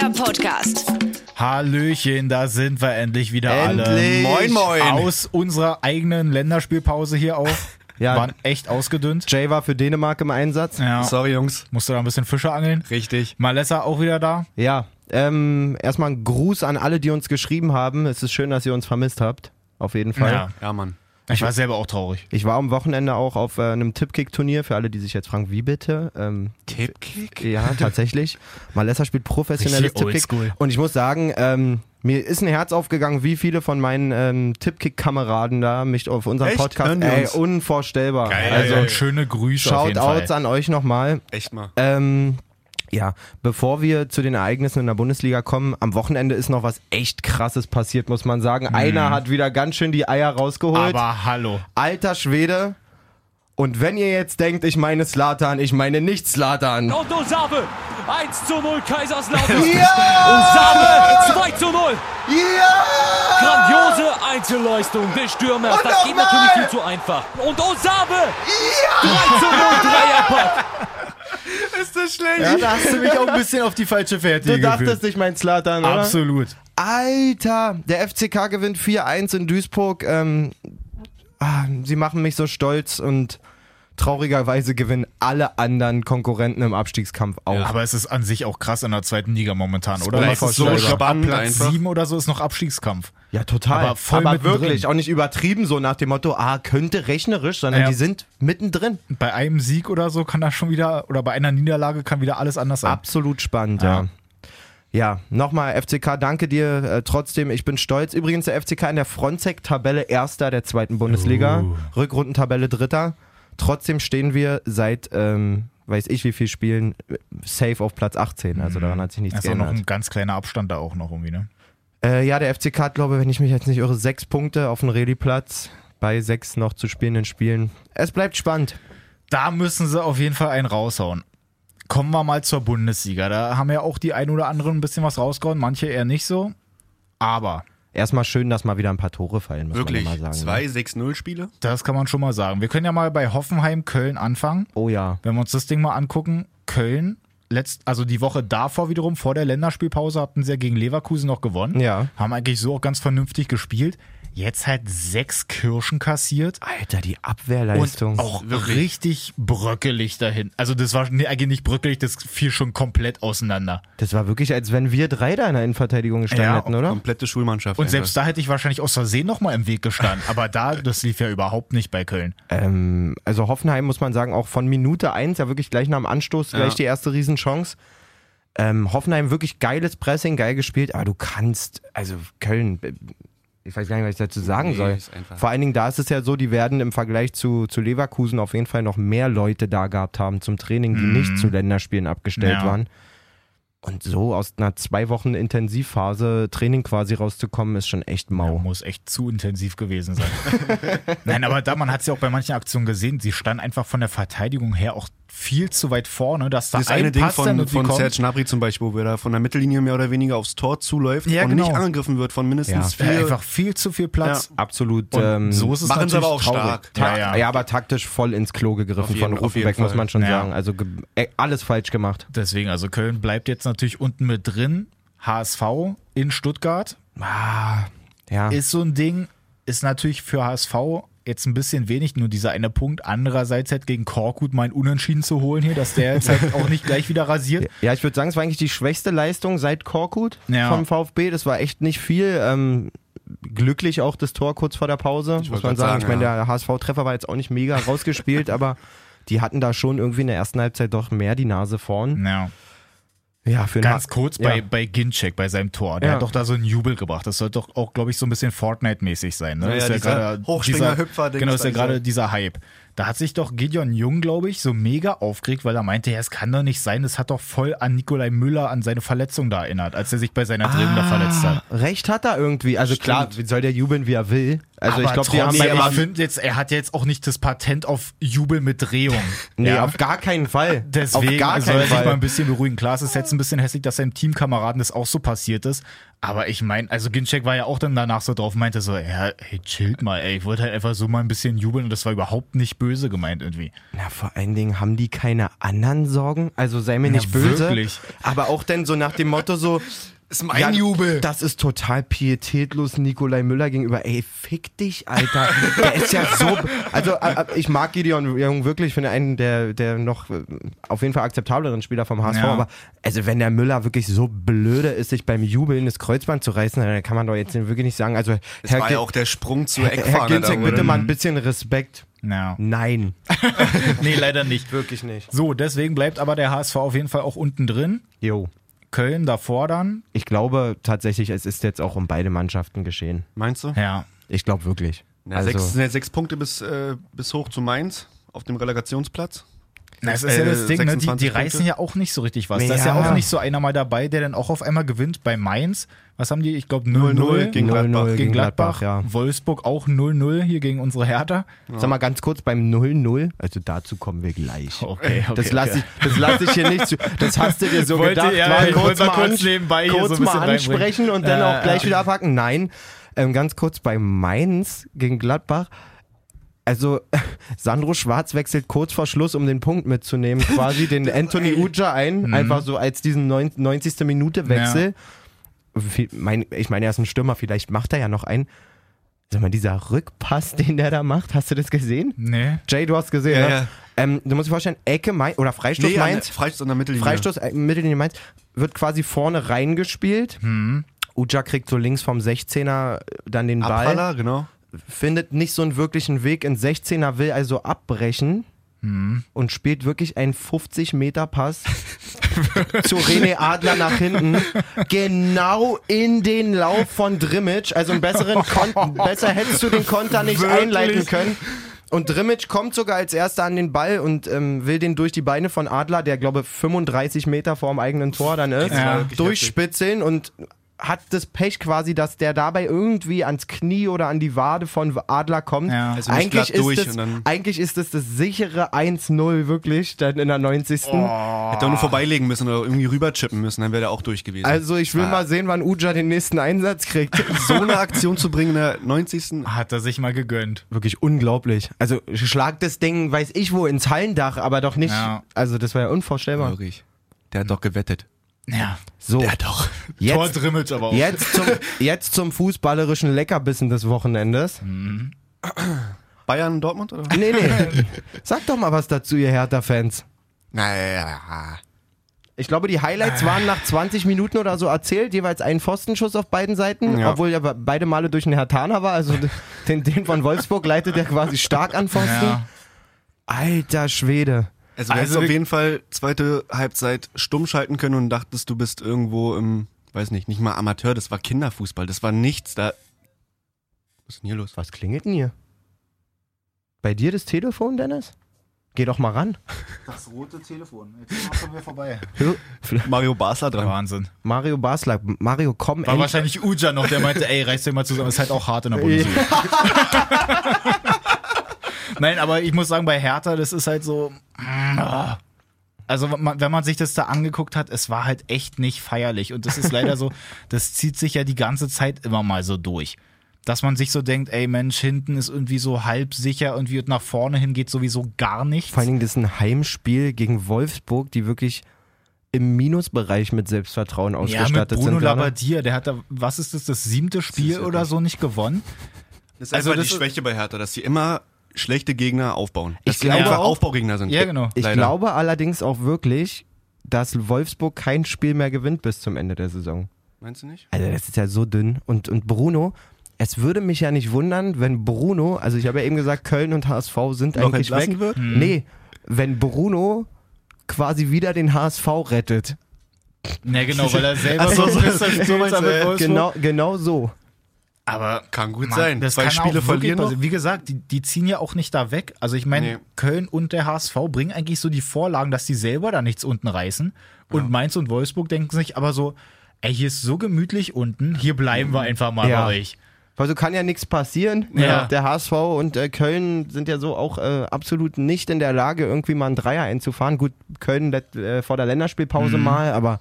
der Podcast. Hallöchen, da sind wir endlich wieder alle. Endlich. Moin, moin. Aus unserer eigenen Länderspielpause hier auch. Ja. Waren echt ausgedünnt. Jay war für Dänemark im Einsatz. Ja. Sorry, Jungs. Musste da ein bisschen Fische angeln. Richtig. Malessa auch wieder da. Ja, ähm, erstmal ein Gruß an alle, die uns geschrieben haben. Es ist schön, dass ihr uns vermisst habt. Auf jeden Fall. Ja. Ja, Mann. Ich war selber auch traurig. Ich war am Wochenende auch auf äh, einem Tippkick-Turnier, für alle, die sich jetzt fragen, wie bitte? Ähm, Tippkick? ja, tatsächlich. Malessa spielt professionelles oldschool. Und ich muss sagen, ähm, mir ist ein Herz aufgegangen, wie viele von meinen ähm, Tippkick-Kameraden da mich auf unserem Echt? Podcast, ey, unvorstellbar. Geil. Also Also schöne Grüße auf jeden Shoutouts an euch nochmal. Echt mal. Ähm, ja, bevor wir zu den Ereignissen in der Bundesliga kommen, am Wochenende ist noch was echt krasses passiert, muss man sagen. Einer hat wieder ganz schön die Eier rausgeholt. Aber hallo. Alter Schwede. Und wenn ihr jetzt denkt, ich meine Slatan, ich meine nicht Slatan. Und Osame 1 zu 0 Kaiserslautern. Ja! Osame 2 zu 0. Ja! Grandiose Einzelleistung des Stürmers. Und Das geht nochmal. natürlich viel zu einfach. Und Osame 3 zu 0 Dreierpack. Ist das schlecht? Ja, da hast du mich auch ein bisschen auf die falsche Fährte Du dachtest, ich mein Slatan, oder? Absolut. Alter, der FCK gewinnt 4-1 in Duisburg. Ähm, ah, sie machen mich so stolz und traurigerweise gewinnen alle anderen Konkurrenten im Abstiegskampf auch. Aber es ist an sich auch krass in der zweiten Liga momentan, oder? Oder Es ist so spannend. Platz einfach. sieben oder so ist noch Abstiegskampf. Ja, total. Aber voll Aber wirklich, auch nicht übertrieben so nach dem Motto, ah, könnte rechnerisch, sondern Ja. die sind mittendrin. Bei einem Sieg oder so kann das schon wieder, oder bei einer Niederlage kann wieder alles anders sein. Absolut spannend, Ja. ja. Ja, nochmal FCK, danke dir äh, trotzdem. Ich bin stolz. Übrigens der FCK in der Frontsec-Tabelle Erster der zweiten Bundesliga. Uh. Rückrundentabelle Dritter. Trotzdem stehen wir seit, ähm, weiß ich wie viel Spielen, safe auf Platz 18. Also daran hat sich nichts Das ist auch noch geändert. ein ganz kleiner Abstand da auch noch irgendwie, ne? Äh, ja, der FCK hat, glaube ich, wenn ich mich jetzt nicht irre, sechs Punkte auf dem Reli-Platz bei sechs noch zu spielenden Spielen. Es bleibt spannend. Da müssen sie auf jeden Fall einen raushauen. Kommen wir mal zur Bundesliga. Da haben ja auch die ein oder anderen ein bisschen was rausgehauen, manche eher nicht so. Aber Erstmal schön, dass mal wieder ein paar Tore fallen, muss Wirklich. man mal sagen. Zwei ne? 6-0-Spiele? das kann man schon mal sagen. Wir können ja mal bei Hoffenheim Köln anfangen. Oh ja. Wenn wir uns das Ding mal angucken, Köln, letzt, also die Woche davor wiederum, vor der Länderspielpause, hatten sie ja gegen Leverkusen noch gewonnen. Ja. Haben eigentlich so auch ganz vernünftig gespielt. Jetzt halt sechs Kirschen kassiert. Alter, die Abwehrleistung. Und auch Wirklich. richtig bröckelig dahin. Also das war nee, eigentlich nicht bröckelig, das fiel schon komplett auseinander. Das war wirklich, als wenn wir drei da in der Innenverteidigung gestanden Ja, hätten, oder? Komplette Schulmannschaft. Und selbst da hätte ich wahrscheinlich aus Versehen nochmal im Weg gestanden. Aber da, das lief ja überhaupt nicht bei Köln. Ähm, also Hoffenheim muss man sagen, auch von Minute eins, ja wirklich gleich nach dem Anstoß, gleich Ja. die erste Riesenchance. Ähm, Hoffenheim wirklich geiles Pressing, geil gespielt, aber du kannst, also Köln, äh, ich weiß gar nicht, was ich dazu sagen Nee, soll. Vor allen Dingen, da ist es ja so, die werden im Vergleich zu, zu Leverkusen auf jeden Fall noch mehr Leute da gehabt haben zum Training, die nicht zu Länderspielen abgestellt Ja. waren. Und so aus einer zwei Wochen Intensivphase Training quasi rauszukommen, ist schon echt mau. Muss echt zu intensiv gewesen sein. Nein, aber da, man hat es ja auch bei manchen Aktionen gesehen, sie standen einfach von der Verteidigung her auch viel zu weit vorne, dass da Das ein eine Ding von, von kommt. Serge Gnabry zum Beispiel, wo er da von der Mittellinie mehr oder weniger aufs Tor zuläuft Ja, und genau. nicht angegriffen wird von mindestens Ja, vier. einfach viel zu viel Platz. Absolut. Und ähm, so ist es machen sie aber auch traurig. stark. Ja, Ta- ja. aber taktisch voll ins Klo gegriffen jeden- von Ruffenbeck, muss man schon Ja. sagen. Also äh, alles falsch gemacht. Deswegen, also Köln bleibt jetzt natürlich unten mit drin. HSV in Stuttgart Ja. ist so ein Ding, ist natürlich für HSV jetzt ein bisschen wenig, nur dieser eine Punkt. Andererseits halt gegen Korkut mein Unentschieden zu holen hier, dass der jetzt halt auch nicht gleich wieder rasiert. ja, ich würde sagen, es war eigentlich die schwächste Leistung seit Korkut Ja. vom VfB. Das war echt nicht viel. Ähm, glücklich auch das Tor kurz vor der Pause, muss wollte man sagen. sagen, ich meine, ja. der HSV-Treffer war jetzt auch nicht mega rausgespielt, aber die hatten da schon irgendwie in der ersten Halbzeit doch mehr die Nase vorn. Ja. Ja, für Ganz kurz bei, Ja. bei Ginczek, bei seinem Tor. Der Ja. hat doch da so einen Jubel gebracht. Das sollte doch auch, glaube ich, so ein bisschen Fortnite-mäßig sein. Ne? Ja, Ist ja, dieser gerade Hochspringer- dieser- Hüpfer-Dings Genau, ist ja gerade dieser- dieser Hype. Da hat sich doch Gideon Jung, glaube ich, so mega aufgeregt, weil er meinte, ja, es kann doch nicht sein, das hat doch voll an Nikolai Müller, an seine Verletzung da erinnert, als er sich bei seiner Drehung da verletzt hat. Recht hat er irgendwie. Also klar, soll der jubeln, wie er will. Also ich Aber glaube, die haben ich finde jetzt, er hat jetzt auch nicht das Patent auf Jubel mit Drehung. Nee, Ja. auf gar keinen Fall. Deswegen auf gar soll keinen er sich mal Fall. ein bisschen beruhigen. Klar, es ist jetzt ein bisschen hässlich, dass seinem Teamkameraden das auch so passiert ist. Aber ich meine, also Ginczek war ja auch dann danach so drauf, meinte so, ja, hey, chillt mal, ey. Ich wollte halt einfach so mal ein bisschen jubeln und das war überhaupt nicht böse gemeint irgendwie. Na, vor allen Dingen haben die keine anderen Sorgen. Also sei mir nicht böse. wirklich. Aber auch dann so nach dem Motto so. Ist mein Jubel. Das ist total pietätlos Nikolai Müller gegenüber. Ey, fick dich, Alter. Der ist ja so. Also, äh, äh, ich mag Gideon Jung wirklich. Ich finde einen der, der noch äh, auf jeden Fall akzeptableren Spieler vom HSV. Ja. Aber also, wenn der Müller wirklich so blöde ist, sich beim Jubeln das Kreuzband zu reißen, dann kann man doch jetzt wirklich nicht sagen. Also, Das Herr, war Gi- ja auch der Sprung Herr Eckfahne. Ginzek, da, bitte mal ein bisschen Respekt. Ja. Nein, Nee, leider nicht. wirklich nicht. So, deswegen bleibt aber der HSV auf jeden Fall auch unten drin. Jo. Köln davor dann. Ich glaube tatsächlich, es ist jetzt auch um beide Mannschaften geschehen. Meinst du? Ja. Ich glaube wirklich. Ja, also, sechs, sechs Punkte bis, äh, bis hoch zu Mainz auf dem Relegationsplatz. Na, es ist ja Äh, das Ding, ne? die, die 26 reißen ja auch nicht so richtig was. Da ist ja Ja. auch nicht so einer mal dabei, der dann auch auf einmal gewinnt bei Mainz. Was haben die? Ich glaube 0-0 0-0 gegen 0-0 Gladbach. gegen Gladbach. ja. Wolfsburg auch 0-0 hier gegen unsere Hertha. Sag mal ganz kurz beim 0-0, also dazu kommen wir gleich. Okay, okay. Das lasse ich, das lass ich hier nicht zu. Das hast du dir so Wollte- gedacht. ja, war ich wollte mal kurz nebenbei hier kurz so mal ansprechen und dann auch gleich wieder abhaken. Nein, ähm, ganz kurz bei Mainz gegen Gladbach. Also Sandro Schwarz wechselt kurz vor Schluss, um den Punkt mitzunehmen, quasi den Anthony Uja ein, Mhm. einfach so als diesen neun- 90. Minute Wechsel. Mein, ich meine, er ist ein Stürmer, vielleicht macht er ja noch einen. Sag mal, dieser Rückpass, den der da macht, hast du das gesehen? Nee. Jay, du hast gesehen, Ja, ne? ja. Ähm, du musst dir vorstellen, Ecke Mainz oder Freistoß Nee, Mainz, Freistoß an der Mittellinie. Freistoß äh, Mittellinie Mainz, wird quasi vorne reingespielt. Hm. Uja kriegt so links vom 16er dann den Ball, Abpraller, genau. Findet nicht so einen wirklichen Weg in 16er, will also abbrechen Hm. und spielt wirklich einen 50 Meter Pass zu René Adler nach hinten, genau in den Lauf von Drimmitsch. Also einen besseren Kon besser hättest du den Konter nicht Wirklich? einleiten können. Und Drimmitsch kommt sogar als erster an den Ball und ähm, will den durch die Beine von Adler, der glaube 35 Meter vorm eigenen Tor dann ist, Ja. durchspitzeln und hat das Pech quasi, dass der dabei irgendwie ans Knie oder an die Wade von Adler kommt. Ja. Also nicht eigentlich, glatt ist durch es, und dann- eigentlich ist es das sichere 1-0 wirklich, dann in der 90. Hätte auch nur vorbeilegen müssen oder irgendwie rüberchippen müssen, dann wäre der auch durch gewesen. Also ich will Ah. mal sehen, wann Uja den nächsten Einsatz kriegt. so eine Aktion zu bringen in der 90. Hat er sich mal gegönnt. Wirklich unglaublich. Also schlag das Ding, weiß ich wo, ins Hallendach, aber doch nicht. Ja. Also das war ja unvorstellbar. Wirklich. Der hat doch gewettet. Ja. So, hat doch. Tor jetzt, Drimmelt aber auch. jetzt, zum, jetzt zum fußballerischen Leckerbissen des Wochenendes. Bayern, Dortmund oder? Nee, nee. Sag doch mal was dazu, ihr Hertha-Fans. Naja. Ich glaube, die Highlights waren nach 20 Minuten oder so erzählt, jeweils ein Pfostenschuss auf beiden Seiten, Ja. obwohl ja beide Male durch einen Hertaner war. Also den, den von Wolfsburg leitet er quasi stark an Pfosten. Ja. Alter Schwede. Also du Also hättest auf jeden Fall zweite Halbzeit stumm schalten können und dachtest, du bist irgendwo im, weiß nicht, nicht mal Amateur, das war Kinderfußball, das war nichts da. Was ist denn hier los? Was klingelt denn hier? Bei dir das Telefon, Dennis? Geh doch mal ran. Das rote Telefon. Jetzt sind wir vorbei. Mario Basler dran. Wahnsinn. Mario Basler. Mario, komm War endlich. wahrscheinlich Uja noch, der meinte, ey, reiß dir mal zusammen. Ist halt auch hart in der Bundesliga. Nein, aber ich muss sagen, bei Hertha, das ist halt so. ah. Also, wenn man sich das da angeguckt hat, es war halt echt nicht feierlich. Und das ist leider so, das zieht sich ja die ganze Zeit immer mal so durch. Dass man sich so denkt, ey Mensch, hinten ist irgendwie so halb sicher und wie nach vorne hin geht sowieso gar nichts. Vor allen Dingen, das ist ein Heimspiel gegen Wolfsburg, die wirklich im Minusbereich mit Selbstvertrauen ja, mit ausgestattet Bruno sind. gerade. Labbadia, der hat da, was ist das, das siebte Spiel wirklich- oder so nicht gewonnen? Das ist Also einfach das die ist- Schwäche bei Hertha, dass sie immer schlechte Gegner aufbauen. Dass Ich sie glaube einfach auch- Aufbaugegner sind. Ja, genau. Ich Leider. glaube allerdings auch wirklich, dass Wolfsburg kein Spiel mehr gewinnt bis zum Ende der Saison. Meinst du nicht? Also das ist ja so dünn. Und, und Bruno, es würde mich ja nicht wundern, wenn Bruno, also ich habe ja eben gesagt, Köln und HSV sind Noch eigentlich weg. wird? Nee, wenn Bruno quasi wieder den HSV rettet. Ja, genau, weil er selber Ach so, so so spielt meinst du, mit äh, Wolfsburg. Genau, genau so. Aber Kann gut Mann, sein. Das Zwei kann Spiele verlieren noch. Wie gesagt, die, die ziehen ja auch nicht da weg. Also ich meine, Nee. Köln und der HSV bringen eigentlich so die Vorlagen, dass die selber da nichts unten reißen. Und Mainz und Wolfsburg denken sich aber so, ey, hier ist so gemütlich unten, hier bleiben wir einfach mal Ja. bei euch. Also kann ja nichts passieren. Ja. Der HSV und äh, Köln sind ja so auch äh, absolut nicht in der Lage, irgendwie mal einen Dreier einzufahren. Gut, Köln äh, vor der Länderspielpause mal, aber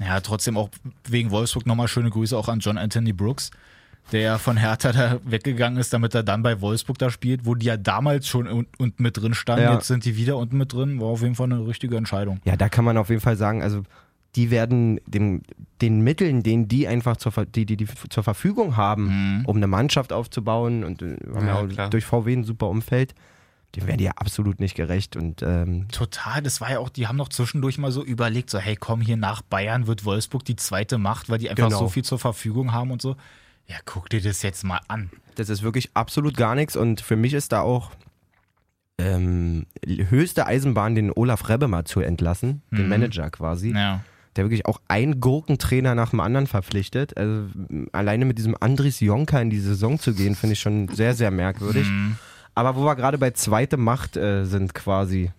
Ja, trotzdem auch wegen Wolfsburg nochmal schöne Grüße auch an John Anthony Brooks, der ja von Hertha da weggegangen ist, damit er dann bei Wolfsburg da spielt, wo die ja damals schon un- unten mit drin standen. Ja. Jetzt sind die wieder unten mit drin. War auf jeden Fall eine richtige Entscheidung. ja, da kann man auf jeden Fall sagen, also die werden dem, den Mitteln, denen die einfach zur, die, die, die zur Verfügung haben, um eine Mannschaft aufzubauen und äh, wir haben ja, Ja, durch VW ein super Umfeld, dem werden die ja absolut nicht gerecht und ähm, Total, das war ja auch, die haben noch zwischendurch mal so überlegt, so hey komm, hier nach Bayern wird Wolfsburg die zweite Macht, weil die einfach Genau. so viel zur Verfügung haben und so. Ja, guck dir das jetzt mal an. Das ist wirklich absolut gar nichts und für mich ist da auch ähm, höchste Eisenbahn, den Olaf Rebbe mal zu entlassen, den Manager quasi, Ja. der wirklich auch einen Gurkentrainer nach dem anderen verpflichtet. Also alleine mit diesem Andris Jonka in die Saison zu gehen, finde ich schon sehr, sehr merkwürdig. Aber wo wir gerade bei zweite Macht äh, sind quasi.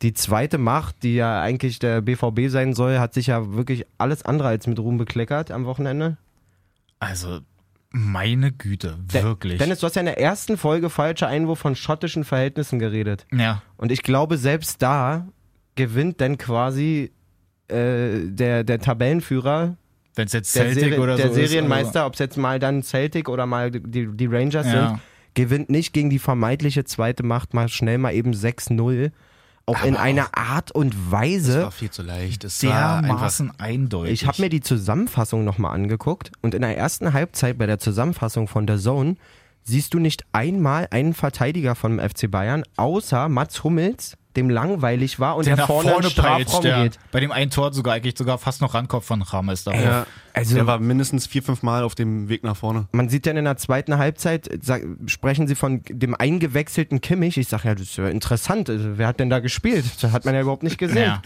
Die zweite Macht, die ja eigentlich der BVB sein soll, hat sich ja wirklich alles andere als mit Ruhm bekleckert am Wochenende. Also, meine Güte, wirklich. Dennis, du hast ja in der ersten Folge falscher Einwurf von schottischen Verhältnissen geredet. ja, Und ich glaube, selbst da gewinnt dann quasi äh, der, der Tabellenführer, wenn es jetzt der, Celtic Serie- oder der so also Serienmeister, ob es jetzt mal dann Celtic oder mal die, die Rangers Ja. sind, gewinnt nicht gegen die vermeintliche zweite Macht mal schnell mal eben 6-0. Auch in Aber einer Art und Das Weise. war viel zu leicht. Es war dermaßen eindeutig. Ich habe mir die Zusammenfassung nochmal angeguckt und in der ersten Halbzeit bei der Zusammenfassung von der Zone siehst du nicht einmal einen Verteidiger vom FC Bayern, außer Mats Hummels, dem langweilig war und der der, nach vorne, vorne Strafraum peitscht, der geht. bei dem einen Tor sogar eigentlich sogar fast noch rankommt von Rames da. ja, also- der war mindestens vier, fünf Mal auf dem Weg nach vorne. Man sieht dann in der zweiten Halbzeit, sag, sprechen sie von dem eingewechselten Kimmich. Ich sage, ja, das ist ja interessant. Also, wer hat denn da gespielt? Das hat man ja überhaupt nicht gesehen. Ja.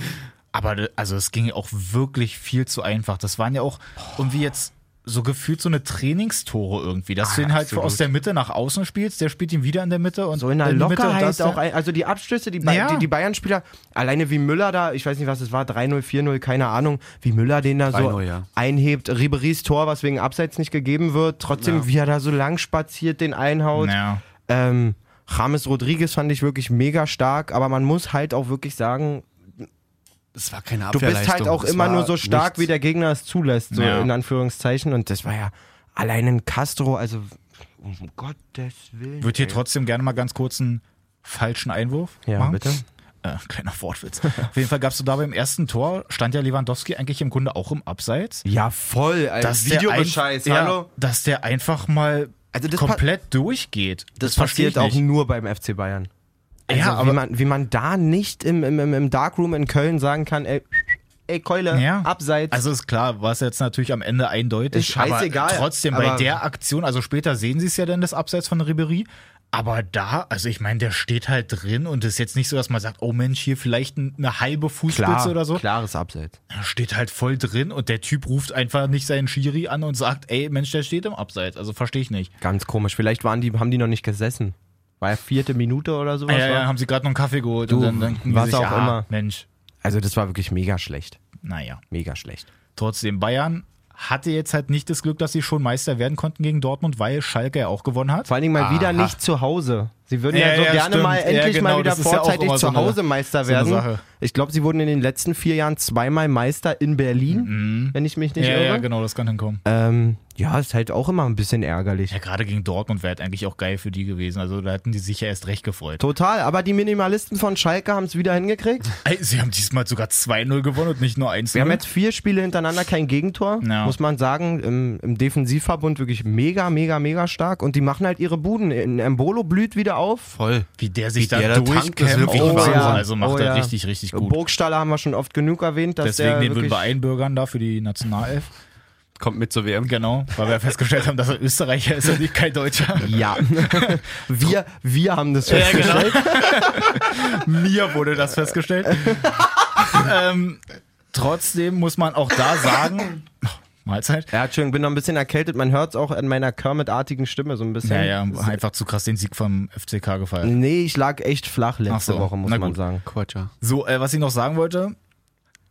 Aber also es ging ja auch wirklich viel zu einfach. Das waren ja auch irgendwie jetzt so gefühlt so eine Trainingstore irgendwie, dass du ihn halt absolut. aus der Mitte nach außen spielst, der spielt ihn wieder in der Mitte und So in der Lockerheit das auch, ein, also die Abstöße, die, Ba- Ja. die, die Bayern-Spieler, alleine wie Müller da, ich weiß nicht, was es war, 3-0, 4-0, keine Ahnung, wie Müller den da so 3-0, ja. einhebt, Ribery's Tor, was wegen Abseits nicht gegeben wird, trotzdem Ja. wie er da so lang spaziert, den einhaut. Ja. Ähm, James Rodriguez fand ich wirklich mega stark, aber man muss halt auch wirklich sagen, Das war keine du bist halt auch Das immer nur so stark, nichts. wie der Gegner es zulässt, so Ja. in Anführungszeichen. Und das war ja allein ein Castro, also um Gottes Willen. Wird hier ey. trotzdem gerne mal ganz kurz einen falschen Einwurf Ja, machen? bitte. Äh, kleiner Wortwitz. Auf jeden Fall gab's du da beim ersten Tor, stand ja Lewandowski eigentlich im Grunde auch im Abseits. Ja, voll. Der Videobescheiß, ein- hallo? Ja, dass der einfach mal Also das komplett durchgeht. Das, versteh passiert auch nicht. nur beim FC Bayern. Also, Ja, wie, aber- man, wie man da nicht im, im, im- Darkroom in Köln sagen kann, ey, ey Keule, Ja. abseits. Also ist klar, war es jetzt natürlich am Ende eindeutig. Ist scheißegal, Aber trotzdem, bei aber- der Aktion, also später sehen sie es ja dann, das Abseits von Ribery. Aber da, also ich meine, der steht halt drin und es ist jetzt nicht so, dass man sagt, oh Mensch, hier vielleicht ein- eine halbe Fußspitze oder so. klares Abseits. Er steht halt voll drin und der Typ ruft einfach nicht seinen Schiri an und sagt, ey Mensch, der steht im Abseits. Also verstehe ich nicht. Ganz komisch. Vielleicht waren die, haben die noch nicht gesessen. War ja vierte Minute oder sowas. Ah, ja, war? ja, haben sie gerade noch einen Kaffee geholt Du, und dann die was sich, auch ah, immer. Mensch, Also das war wirklich mega schlecht. naja. Mega schlecht. Trotzdem, Bayern hatte jetzt halt nicht das Glück, dass sie schon Meister werden konnten gegen Dortmund, weil Schalke ja auch gewonnen hat. Vor allen Dingen mal wieder Aha. nicht zu Hause. Sie würden ja, Ja, so ja, gerne stimmt. mal Ja, endlich genau, mal wieder ja vorzeitig so zu Hause Meister so eine werden. Sache. Ich glaube, sie wurden in den letzten vier Jahren zweimal Meister in Berlin, wenn ich mich nicht Mhm. ja, irre. ja, genau, das kann hinkommen. ähm, ja, ist halt auch immer ein bisschen ärgerlich. Ja, gerade gegen Dortmund wäre halt eigentlich auch geil für die gewesen. Also da hätten die sich ja erst recht gefreut. Total, aber die Minimalisten von Schalke haben es wieder hingekriegt. Sie haben diesmal sogar 2-0 gewonnen und nicht nur 1-0. Wir haben jetzt vier Spiele hintereinander kein Gegentor, Ja. muss man sagen. Im, Im Defensivverbund wirklich mega, mega, mega stark. Und die machen halt ihre Buden. In Embolo blüht wieder auf. Voll. wie der sich Wie da der durchkämpft. wirklich Oh, Wahnsinn. ja. Also macht Oh, er ja. richtig, richtig gut. Burgstaller haben wir schon oft genug erwähnt, dass Deswegen der den würden wir einbürgern da für die Nationalelf. Kommt mit zur WM. Genau, weil wir festgestellt haben, dass er Österreicher ist und nicht kein Deutscher. Ja, wir, wir haben das Ja, festgestellt. genau. Mir wurde das festgestellt. ähm, trotzdem muss man auch da sagen, Mahlzeit. Ja, Entschuldigung, bin noch ein bisschen erkältet. Man hört es auch an meiner Kermit-artigen Stimme so ein bisschen. Ja, ja, einfach zu krass den Sieg vom FCK gefeiert. Nee, ich lag echt flach letzte so, Woche, muss na man gut. sagen. Quatsch, ja. So, äh, was ich noch sagen wollte,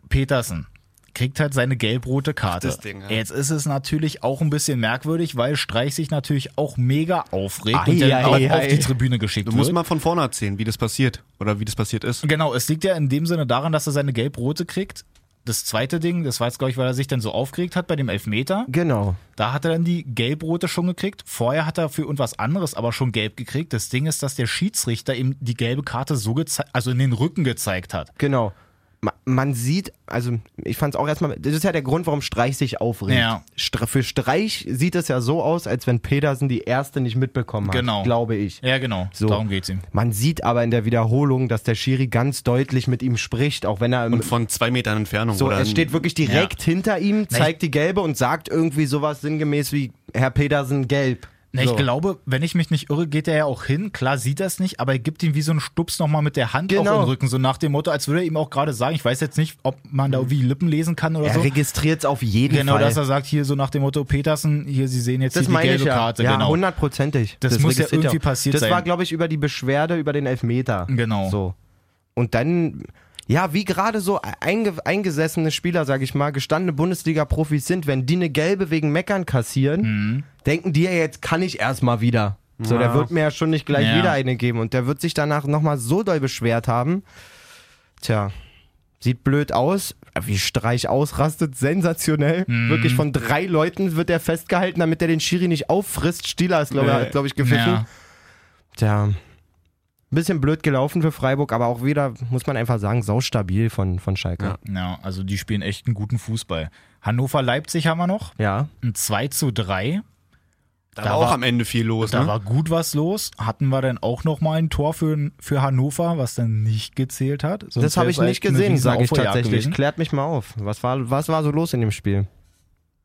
Petersen. kriegt halt seine gelb-rote Karte. das Ding, ja. Jetzt ist es natürlich auch ein bisschen merkwürdig, weil Streich sich natürlich auch mega aufregt Ei, und dann ei, auch ei. auf die Tribüne geschickt Du wird. musst mal von vorne erzählen, wie das passiert oder wie das passiert ist. Genau, es liegt ja in dem Sinne daran, dass er seine gelb-rote kriegt. Das zweite Ding, das war jetzt, glaube ich, weil er sich dann so aufgeregt hat bei dem Elfmeter. Genau. Da hat er dann die gelb-rote schon gekriegt. Vorher hat er für irgendwas anderes aber schon gelb gekriegt. Das Ding ist, dass der Schiedsrichter ihm die gelbe Karte so gezeigt, also in den Rücken gezeigt hat. Genau. Ma- Man sieht, also ich fand es auch erstmal, das ist ja der Grund, warum Streich sich aufregt. Ja. Für Streich sieht es ja so aus, als wenn Pedersen die erste nicht mitbekommen hat, Genau. glaube ich. Ja, genau. So. Darum geht's ihm. Man sieht aber in der Wiederholung, dass der Schiri ganz deutlich mit ihm spricht, auch wenn er im, Und von zwei Metern Entfernung. so, oder es steht wirklich direkt hinter ihm, zeigt die gelbe und sagt irgendwie sowas sinngemäß wie Herr Pedersen gelb. Na, so. Ich glaube, wenn ich mich nicht irre, geht er ja auch hin. Klar sieht er es nicht, aber er gibt ihm wie so einen Stups nochmal mit der Hand Genau. in den Rücken. So nach dem Motto, als würde er ihm auch gerade sagen, ich weiß jetzt nicht, ob man da wie Lippen lesen kann oder er so. registriert es auf jeden Genau, Fall. dass er sagt, hier so nach dem Motto, Petersen, hier, Sie sehen jetzt das die gelbe ich ja. Karte. ja, genau. hundertprozentig. Das muss ja er irgendwie passiert das sein. war, glaube ich, über die Beschwerde über den Elfmeter. Genau. So. Und dann, ja, wie gerade so einge eingesessene Spieler, sage ich mal, gestandene Bundesliga-Profis sind, wenn die eine gelbe wegen Meckern kassieren, Mhm. denken die ja, jetzt kann ich erstmal wieder. So, der Ja. wird mir ja schon nicht gleich Ja. wieder eine geben. Und der wird sich danach nochmal so doll beschwert haben. Tja, sieht blöd aus. Wie Streich ausrastet, sensationell. Mhm. Wirklich von drei Leuten wird er festgehalten, damit er den Schiri nicht auffrisst. Stieler ist, glaube Nee. glaub ich, gepfiffen. Ja. Tja, ein bisschen blöd gelaufen für Freiburg, aber auch wieder, muss man einfach sagen, saustabil von, von Schalke. Ja. ja, also die spielen echt einen guten Fußball. Hannover-Leipzig haben wir noch. Ja. Ein 2 zu 3. Da, Da war auch war- am Ende viel los. Da ne? war gut was los. Hatten wir dann auch noch mal ein Tor für, für Hannover, was dann nicht gezählt hat. Sonst Das habe ich nicht gesehen, sage ich tatsächlich. gewesen. Klärt mich mal auf. Was war, was war so los in dem Spiel?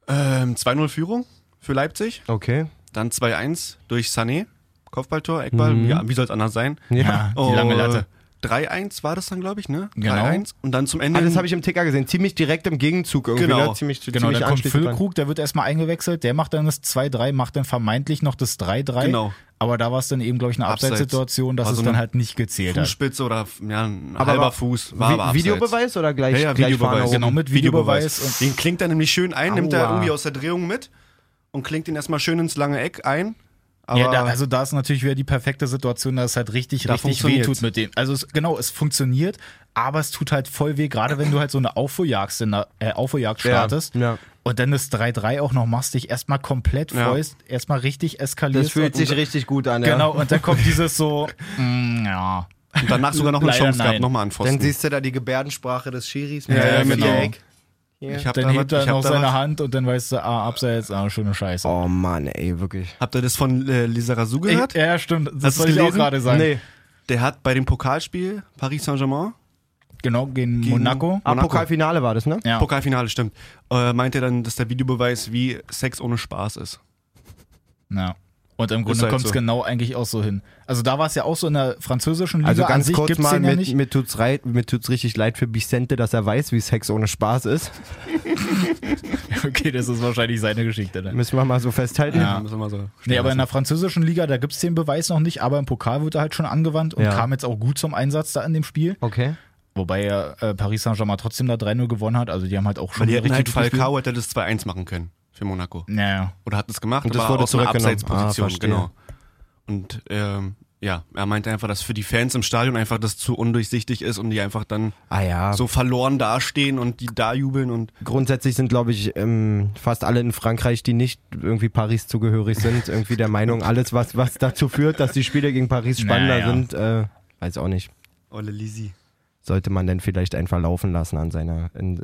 ähm, 2-0 Führung für Leipzig. Okay. Dann 2-1 durch Sané. Kopfballtor, Eckball. Mhm. Ja, wie soll es anders sein? Ja, die lange Oh, Latte. 3-1 war das dann, glaube ich, ne? Genau. 3-1. Und dann zum Ende. Ah, das habe ich im Ticker gesehen. Ziemlich direkt im Gegenzug irgendwie. Genau. Ne? Ziemlich, Genau, ziemlich dann kommt. Füllkrug, der wird erstmal eingewechselt, der macht dann das 2-3, macht dann vermeintlich noch das 3-3. Genau. Aber da war es dann eben, glaube ich, eine Abseits. Abseitssituation, dass War es dann halt nicht gezählt hat. Fußspitze oder ja, ein Aber halber Fuß. War Vi aber abseits. Videobeweis oder gleich, Ja, ja, gleich Videobeweis. Genau, mit Videobeweis. Und Den klingt er nämlich schön ein, nimmt er Aua. irgendwie aus der Drehung mit und klingt ihn erstmal schön ins lange Eck ein. Aber ja, da, also da ist natürlich wieder die perfekte Situation, dass es halt richtig, Da richtig weh tut mit dem. Also es, genau, es funktioniert, aber es tut halt voll weh, gerade wenn du halt so eine Aufholjagd, in der- äh, Aufholjagd startest ja. und dann das 3-3 auch noch machst, dich erstmal komplett Ja. freust, erstmal richtig eskalierst. Das fühlt und, sich richtig gut an. Ja. Genau, und dann kommt dieses so, mm, ja. und danach sogar noch eine Leider Chance gehabt, nein. nochmal an Pfosten. Dann siehst du da die Gebärdensprache des Schiris. Ja, mit ja, dem genau. Hier. ich hab Dann da hebt er noch seine Hand und dann weißt du, ah, abseits, ah, schöne Scheiße. Oh Mann, ey, wirklich. Habt ihr das von äh, Lisa Razou gehört? ja, stimmt. Das wollte ich auch gerade sagen. Nee. Der hat bei dem Pokalspiel Paris Saint-Germain, Genau, gegen, Gegen- Monaco. Ah, Monaco. Pokalfinale war das, ne? Ja. Pokalfinale stimmt, äh, meint er dann, dass der Videobeweis wie Sex ohne Spaß ist. Ja. Und im Grunde halt kommt es so. genau eigentlich auch so hin. Also da war es ja auch so in der französischen Liga Also an ganz sich kurz gibt's mal, den ja mit, nicht. mir, tut's rei- mir tut's richtig leid für Vicente, dass er weiß, wie Sex ohne Spaß ist. Okay, das ist wahrscheinlich seine Geschichte. Ne? Müssen wir mal so festhalten. Ja. Müssen wir mal so Nee, aber in der französischen Liga, da gibt es den Beweis noch nicht, aber im Pokal wird er halt schon angewandt und Ja. kam jetzt auch gut zum Einsatz da in dem Spiel. Okay. Wobei ja äh, Paris Saint-Germain trotzdem da 3-0 gewonnen hat. Also die haben halt auch schon Weil die hätten halt. Falcao hätte das 2-1 machen können für Monaco. Naja. Oder hat es gemacht, Und das aber wurde aus einer. Abseitsposition, Ah, genau. Und ähm, ja, er meinte einfach, dass für die Fans im Stadion einfach das zu undurchsichtig ist und die einfach dann Ah ja. so verloren dastehen und die da jubeln und Grundsätzlich sind, glaube ich, ähm, fast alle in Frankreich, die nicht irgendwie Paris zugehörig sind, irgendwie der Meinung, alles, was, was dazu führt, dass die Spiele gegen Paris spannender Naja. sind, äh, weiß auch nicht. Olle Lisi. Sollte man denn vielleicht einfach laufen lassen an seiner. In,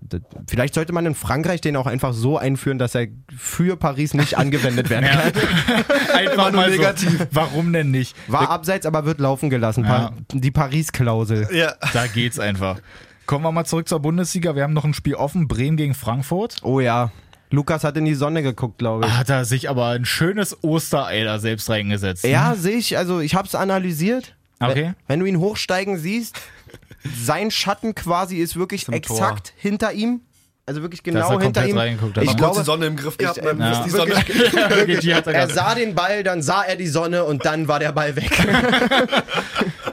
vielleicht sollte man in Frankreich den auch einfach so einführen, dass er für Paris nicht angewendet werden kann. Einfach nur mal negativ. So, warum denn nicht? War abseits, aber wird laufen gelassen. Ja. Pa die Paris-Klausel. Ja. Da geht's einfach. Kommen wir mal zurück zur Bundesliga. Wir haben noch ein Spiel offen. Bremen gegen Frankfurt. Oh ja. Lukas hat in die Sonne geguckt, glaube ich. Hat er sich aber ein schönes Osterei da selbst reingesetzt. ne? Ja, sehe ich. Also ich habe es analysiert. Okay. Wenn, wenn du ihn hochsteigen siehst, sein Schatten quasi ist wirklich Zum exakt hinter ihm. Also wirklich genau er hinter ihm. Ich glaube, die Sonne im Griff gehabt, ich, äh, die Sonne. Wirklich, die hat er sah den Ball, dann sah er die Sonne und dann war der Ball weg.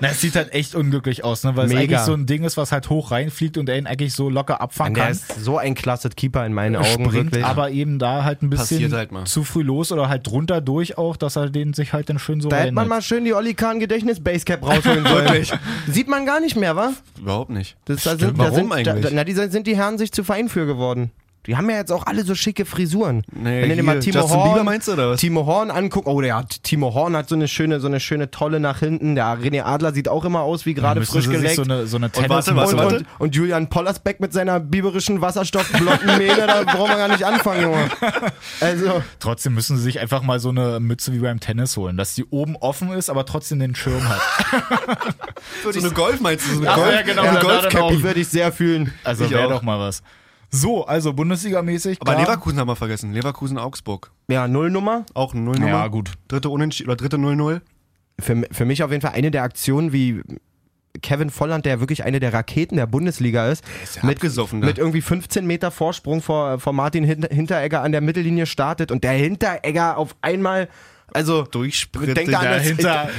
Na, es sieht halt echt unglücklich aus, ne? weil Mega. es eigentlich so ein Ding ist, was halt hoch reinfliegt und er ihn eigentlich so locker abfangen Der kann. ist so ein klasse Keeper in meinen Augen, springt wirklich. aber eben da halt ein bisschen halt zu früh los oder halt drunter durch auch, dass er den sich halt dann schön so da hätte man mal schön die Olli Kahn Gedächtnis Basecap rausholen sollen. Sieht man gar nicht mehr, wa? Überhaupt nicht. Das, da sind, Warum da sind, eigentlich? Da, na, die sind sind die Herren sich zu fein für geworden. Die haben ja jetzt auch alle so schicke Frisuren. Nee, Wenn du dir mal Timo Justin Horn, Bieber meinst du, oder was? Timo Horn anguckt, oh, der hat, Timo Horn hat so eine schöne, so eine schöne Tolle nach hinten. Der René Adler sieht auch immer aus wie gerade frisch geleckt. so eine, so eine warte, warte, und, warte. und, und Julian Pollersbeck mit seiner biberischen wasserstoffblonden Mähne, da brauchen wir gar nicht anfangen, Junge. Also, Trotzdem müssen sie sich einfach mal so eine Mütze wie beim Tennis holen, dass die oben offen ist, aber trotzdem den Schirm hat. So eine Golf meinst du? So eine Golf, ja, genau, Golfcap. auch. ich würde ich sehr fühlen. Also Ich wäre doch mal was. So, also Bundesliga-mäßig. Aber klar. Leverkusen haben wir vergessen. Leverkusen-Augsburg. Ja, Nullnummer. Auch ein Nullnummer. Ja, gut. Dritte Unentschieden oder dritte 0-0. Für, für mich auf jeden Fall eine der Aktionen, wie Kevin Volland, der wirklich eine der Raketen der Bundesliga ist, ist ja mit, mit irgendwie 15 Meter Vorsprung vor, vor Martin Hin- Hinteregger an der Mittellinie startet und der Hinteregger auf einmal, also Denk da, an dahinter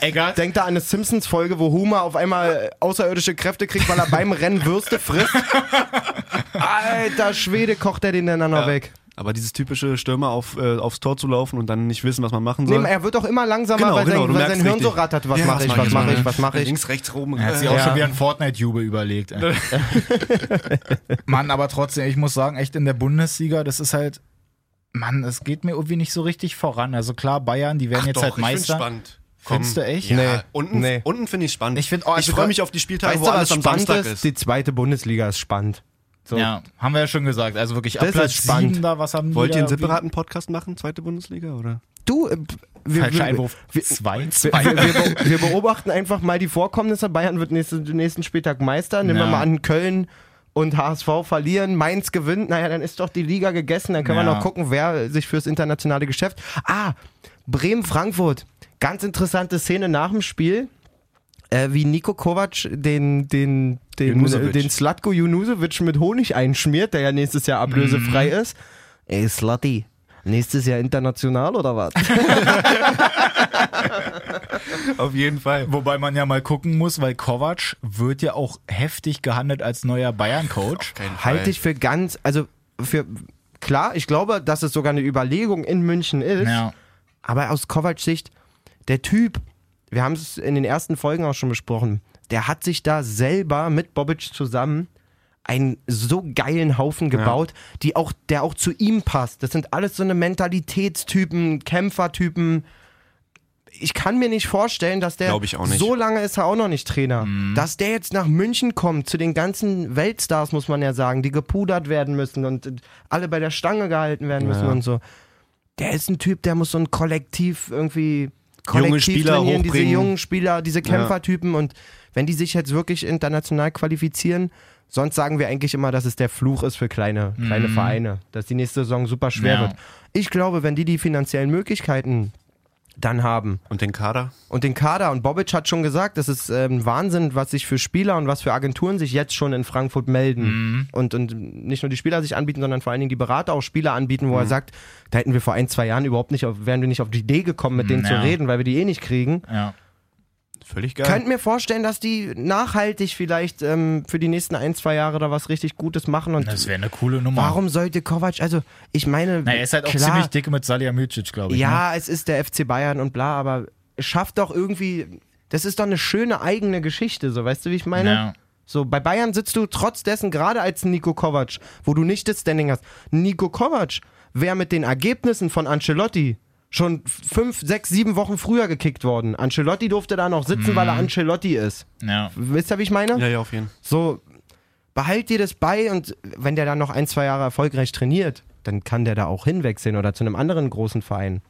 denk, da, denk da an eine Simpsons-Folge, wo Homer auf einmal außerirdische Kräfte kriegt, weil er beim Rennen Würste frisst. Alter Schwede, kocht er den dann noch Ja. weg. Aber dieses typische Stürmer auf, äh, aufs Tor zu laufen und dann nicht wissen, was man machen soll. Nee, er wird auch immer langsamer, Genau, weil genau, sein, du weil merkst sein Hirn richtig. so rattert. Was Ja, mache ich, was mache ich, was mache ich. Links, rechts, rum. Er hat sich auch Ja. schon wieder ein Fortnite-Jubel überlegt. Mann, aber trotzdem, ich muss sagen, echt in der Bundesliga, das ist halt, Mann, es geht mir irgendwie nicht so richtig voran. Also klar, Bayern, die werden Ach jetzt doch, halt ich find's Meister. spannend. Findest du echt? Ja, Nee. unten, Nee. unten finde ich spannend. Ich find- oh, ich also freue mich auf die Spieltage, Weißt wo alles am spannend Samstag ist? ist. Die zweite Bundesliga ist spannend. So. Ja, haben wir ja schon gesagt. Also wirklich, Das ab Platz ist spannend. 7 da, was haben Wollt ihr einen separaten Podcast machen, zweite Bundesliga, oder? Du, äh, wir, Falscher wir, Einwurf. wir, Zwei. wir, wir, wir, wir beobachten einfach mal die Vorkommnisse. Bayern wird nächste, nächsten Spieltag Meister. Nehmen wir Ja. mal an, Köln und HSV verlieren, Mainz gewinnt. Naja, dann ist doch die Liga gegessen. Dann können wir Ja. noch gucken, wer sich fürs internationale Geschäft. Ah, Bremen-Frankfurt. Ganz interessante Szene nach dem Spiel. Äh, wie Nico Kovac den, den, den, Junusovic. den Slatko Junusovic mit Honig einschmiert, der ja nächstes Jahr ablösefrei Mhm. ist. Ey, Slatti, nächstes Jahr international oder was? Auf jeden Fall. Wobei man ja mal gucken muss, weil Kovac wird ja auch heftig gehandelt als neuer Bayern-Coach. Halte ich für ganz, also für klar, ich glaube, dass es sogar eine Überlegung in München ist, Ja. aber aus Kovacs Sicht, der Typ, wir haben es in den ersten Folgen auch schon besprochen, der hat sich da selber mit Bobic zusammen einen so geilen Haufen gebaut, die auch, der auch zu ihm passt. Das sind alles so eine Mentalitätstypen, Kämpfertypen. Ich kann mir nicht vorstellen, dass der so lange ist er auch noch nicht Trainer, dass der jetzt nach München kommt zu den ganzen Weltstars, muss man ja sagen, die gepudert werden müssen und alle bei der Stange gehalten werden müssen Ja. und so. Der ist ein Typ, der muss so ein Kollektiv irgendwie Kollektiv Spieler trainieren, diese hochbringen. jungen Spieler, diese Kämpfertypen und wenn die sich jetzt wirklich international qualifizieren, sonst sagen wir eigentlich immer, dass es der Fluch ist für kleine, kleine Vereine, dass die nächste Saison super schwer Ja. wird. Ich glaube, wenn die die finanziellen Möglichkeiten dann haben Und den Kader? und den Kader und Bobic hat schon gesagt, das ist ähm, Wahnsinn, was sich für Spieler und was für Agenturen sich jetzt schon in Frankfurt melden und, und nicht nur die Spieler sich anbieten, sondern vor allen Dingen die Berater auch Spieler anbieten, wo er sagt, da hätten wir vor ein, zwei Jahren überhaupt nicht, auf, wären wir nicht auf die Idee gekommen, mit denen Ja. zu reden, weil wir die eh nicht kriegen. Ja. Völlig geil. Könnt mir vorstellen, dass die nachhaltig vielleicht ähm, für die nächsten ein, zwei Jahre da was richtig Gutes machen und Das wäre eine coole Nummer. warum sollte Kovac, also ich meine, Na, er ist halt auch klar, ziemlich dick mit Salihamidzic, glaube ich. ne? ja, es ist der FC Bayern und bla, aber schafft doch irgendwie, das ist doch eine schöne eigene Geschichte, so weißt du, wie ich meine? Ja. So, bei Bayern sitzt du trotz dessen, gerade als Nico Kovac, wo du nicht das Standing hast. Nico Kovac wäre mit den Ergebnissen von Ancelotti schon fünf, sechs, sieben Wochen früher gekickt worden. Ancelotti durfte da noch sitzen, weil er Ancelotti ist. Ja. Wisst ihr, wie ich meine? Ja, ja, auf jeden Fall. So, behalt dir das bei und wenn der dann noch ein, zwei Jahre erfolgreich trainiert, dann kann der da auch hinwechseln oder zu einem anderen großen Verein.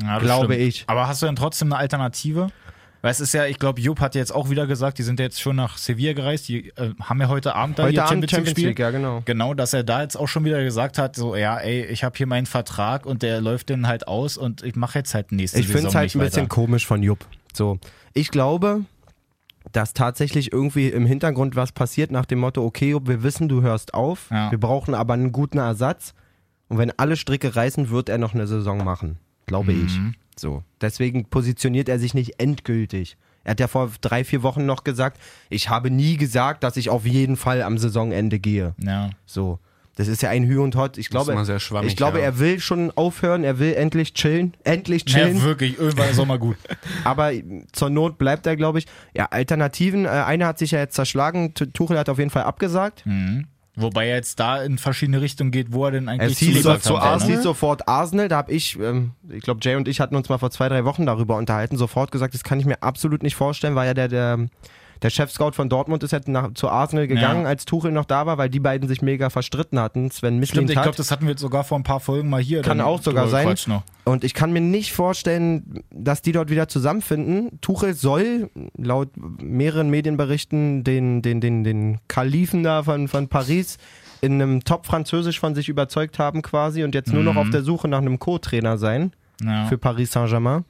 Ja, Glaube stimmt. ich. Aber hast du denn trotzdem eine Alternative? Weil es ist ja, ich glaube, Jupp hat jetzt auch wieder gesagt, die sind ja jetzt schon nach Sevilla gereist, die äh, haben ja heute Abend da Heute ihr Champions League Champions. League, ja genau. Genau, dass er da jetzt auch schon wieder gesagt hat, so, ja, ey, ich habe hier meinen Vertrag und der läuft dann halt aus und ich mache jetzt halt nächste Ich finde Saison es halt ein bisschen weiter. komisch von Jupp. So, ich glaube, dass tatsächlich irgendwie im Hintergrund was passiert nach dem Motto, okay, Jupp, wir wissen, du hörst auf, Ja. wir brauchen aber einen guten Ersatz und wenn alle Stricke reißen, wird er noch eine Saison machen, glaube Mhm. ich. So, deswegen positioniert er sich nicht endgültig. Er hat ja vor drei, vier Wochen noch gesagt, ich habe nie gesagt, dass ich auf jeden Fall am Saisonende gehe. Ja. So. Das ist ja ein Hü und Hot. Ich glaube, ich glaube, ja. er will schon aufhören, er will endlich chillen, endlich chillen. ja, wirklich, irgendwann ist auch mal gut. Aber zur Not bleibt er, glaube ich. Ja, Alternativen, äh, einer hat sich ja jetzt zerschlagen, Tuchel hat auf jeden Fall abgesagt. Mhm. Wobei er jetzt da in verschiedene Richtungen geht, wo er denn Es eigentlich hieß, so, zugesagt zu hat, ne? es hieß sofort Arsenal, da habe ich, ähm, ich glaube, Jay und ich hatten uns mal vor zwei, drei Wochen darüber unterhalten, sofort gesagt, das kann ich mir absolut nicht vorstellen, weil ja der, der, der Chef-Scout von Dortmund ist ja nach, zu Arsenal gegangen, Ja. als Tuchel noch da war, weil die beiden sich mega verstritten hatten. Sven Mislin Stimmt, ich glaube, das hatten wir jetzt sogar vor ein paar Folgen mal hier. Kann auch sogar drüber sein. Und ich kann mir nicht vorstellen, dass die dort wieder zusammenfinden. Tuchel soll laut mehreren Medienberichten den, den, den, den Kalifen da von, von Paris in einem Top-Französisch von sich überzeugt haben quasi und jetzt nur noch Mhm. auf der Suche nach einem Co-Trainer sein Ja. für Paris Saint-Germain.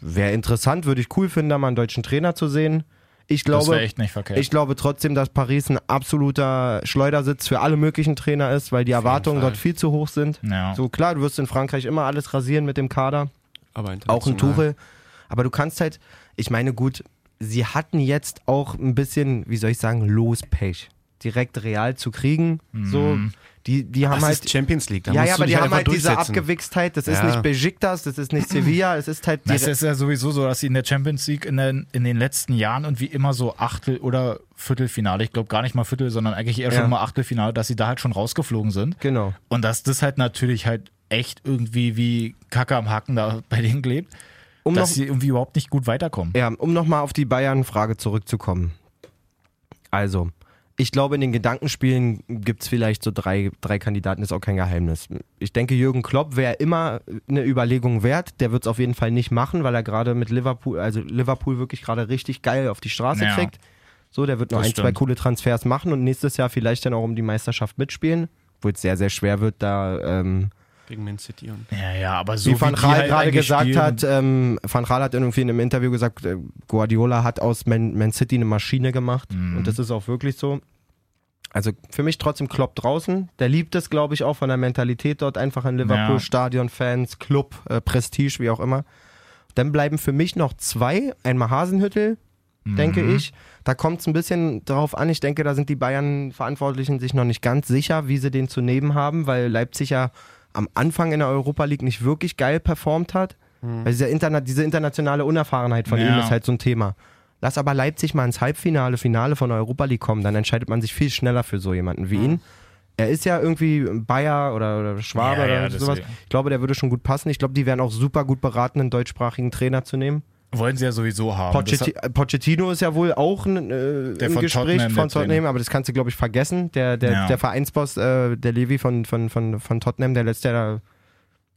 Wäre interessant, würde ich cool finden, da mal einen deutschen Trainer zu sehen. Ich glaube, wäre echt nicht verkehrt. ich glaube trotzdem, dass Paris ein absoluter Schleudersitz für alle möglichen Trainer ist, weil die Erwartungen Fall. dort viel zu hoch sind. ja. So klar, du wirst in Frankreich immer alles rasieren mit dem Kader, Aber auch ein. Tuchel. Aber du kannst halt, ich meine, gut, sie hatten jetzt auch ein bisschen, wie soll ich sagen, Lospech. Direkt real zu kriegen. So, die, die haben Das halt. ist Champions League. Da ja, musst ja, aber die haben einfach halt diese. Abgewichstheit. Das ist Ja. nicht Besiktas, das ist nicht Sevilla, es ist halt. Die, ist ja sowieso so, dass sie in der Champions League in den, in den letzten Jahren und wie immer so Achtel- oder Viertelfinale, ich glaube gar nicht mal Viertel, sondern eigentlich eher Ja. schon mal Achtelfinale, dass sie da halt schon rausgeflogen sind. genau. Und dass das halt natürlich halt echt irgendwie wie Kacke am Haken da bei denen klebt, Um noch, dass sie irgendwie überhaupt nicht gut weiterkommen. ja, um nochmal auf die Bayern-Frage zurückzukommen. Also, ich glaube, in den Gedankenspielen gibt es vielleicht so drei, drei Kandidaten, ist auch kein Geheimnis. Ich denke, Jürgen Klopp wäre immer eine Überlegung wert. Der wird es auf jeden Fall nicht machen, weil er gerade mit Liverpool, also Liverpool wirklich gerade richtig geil auf die Straße Ja. kriegt. So, der wird noch Das ein, zwei coole Transfers machen und nächstes Jahr vielleicht dann auch um die Meisterschaft mitspielen. Wo es sehr, sehr schwer wird, da so Gegen Man City und Ja, ja, aber so wie Van Gaal halt gerade gesagt spielen- hat, ähm, Van Gaal hat irgendwie in einem Interview gesagt, äh, Guardiola hat aus Man, Man City eine Maschine gemacht Mhm. und das ist auch wirklich so. Also für mich trotzdem Klopp draußen. Der liebt es, glaube ich, auch von der Mentalität dort einfach in Liverpool, Ja. Stadion, Fans, Club, äh, Prestige, wie auch immer. Dann bleiben für mich noch zwei. Einmal Hasenhüttel, denke Mhm. ich. Da kommt es ein bisschen drauf an. Ich denke, da sind die Bayern-Verantwortlichen sich noch nicht ganz sicher, wie sie den zu nehmen haben, weil Leipzig ja am Anfang in der Europa League nicht wirklich geil performt hat. Weil dieser Interna diese internationale Unerfahrenheit von Ja. ihm ist halt so ein Thema. Lass aber Leipzig mal ins Halbfinale, Finale von der Europa League kommen, dann entscheidet man sich viel schneller für so jemanden wie ihn. Er ist ja irgendwie Bayer oder, oder Schwabe Ja, oder ja, sowas. deswegen. Ich glaube, der würde schon gut passen. Ich glaube, die wären auch super gut beraten, einen deutschsprachigen Trainer zu nehmen. Wollen sie ja sowieso haben. Pochetti Pochettino ist ja wohl auch ein, äh, Der im von Gespräch Tottenham, von der Tottenham, Trainer. aber das kannst du, glaube ich, vergessen. Der, der, Ja. der Vereinsboss, äh, der Levi von, von, von, von Tottenham, der ja da,